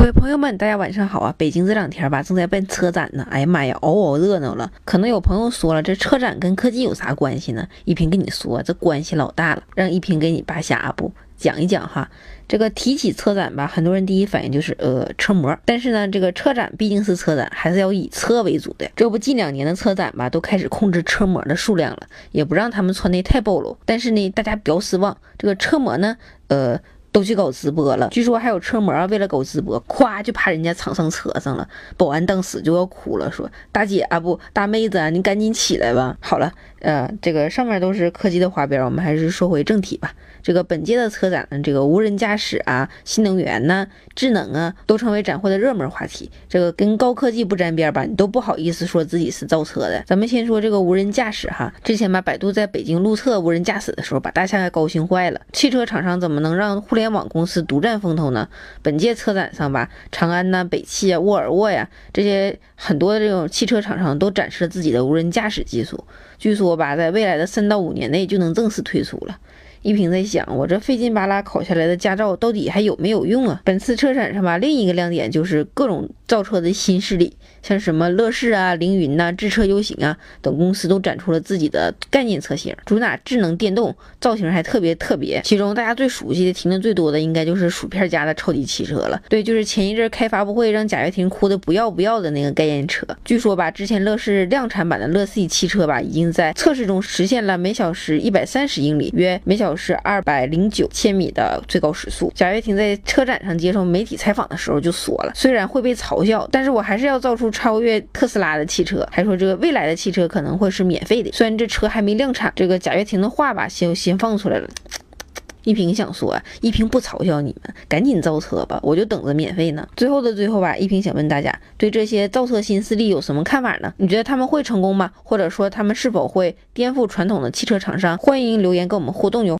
各位朋友们，大家晚上好啊！北京这两天吧，正在办车展呢。哎呀妈呀，嗷嗷热闹了。可能有朋友说了，这车展跟科技有啥关系呢？一平跟你说，这关系老大了。让一平给你扒瞎不讲一讲哈。这个提起车展吧，很多人第一反应就是呃车模。但是呢，这个车展毕竟是车展，还是要以车为主的。这不近两年的车展吧，都开始控制车模的数量了，也不让他们穿的太暴露。但是呢，大家不要失望，这个车模呢，呃。都去搞直播了，据说还有车模为了搞直播，咵就趴人家厂上车上了。保安当时就要哭了，说：“大姐啊，不大妹子啊，你赶紧起来吧。”好了。呃，这个上面都是科技的花边，我们还是说回正题吧。这个本届的车展呢，这个无人驾驶啊、新能源呢、智能啊，都成为展会的热门话题。这个跟高科技不沾边吧，你都不好意思说自己是造车的。咱们先说这个无人驾驶哈，之前吧，百度在北京路测无人驾驶的时候，把大象给高兴坏了。汽车厂商怎么能让互联联网公司独占风头呢？本届车展上吧，长安呐、北汽啊、沃尔沃呀这些很多的这种汽车厂商都展示了自己的无人驾驶技术。据说吧，在未来的三到五年内就能正式推出了。一平在想，我这费劲巴拉考下来的驾照到底还有没有用啊？本次车展上吧，另一个亮点就是各种造车的新势力，像什么乐视啊、凌云呐、智车优行啊等公司都展出了自己的概念车型，主打智能电动，造型还特别特别。其中大家最熟悉的、提的最多的，应该就是薯片家的超级汽车了。对，就是前一阵开发布会让贾跃亭哭的不要不要的那个概念车。据说吧，之前乐视量产版的乐 C 汽车吧，已经在测试中实现了每小时一百三十英里，约每小。时二百零九千米的最高时速。贾跃亭在车展上接受媒体采访的时候就说了，虽然会被嘲嘲笑，但是我还是要造出超越特斯拉的汽车。还说这个未来的汽车可能会是免费的，虽然这车还没量产。这个贾跃亭的话吧，先先放出来了。一平想说，一平不嘲笑你们，赶紧造车吧，我就等着免费呢。最后的最后吧，一平想问大家，对这些造车新势力有什么看法呢？你觉得他们会成功吗？或者说他们是否会颠覆传统的汽车厂商？欢迎留言跟我们互动哟。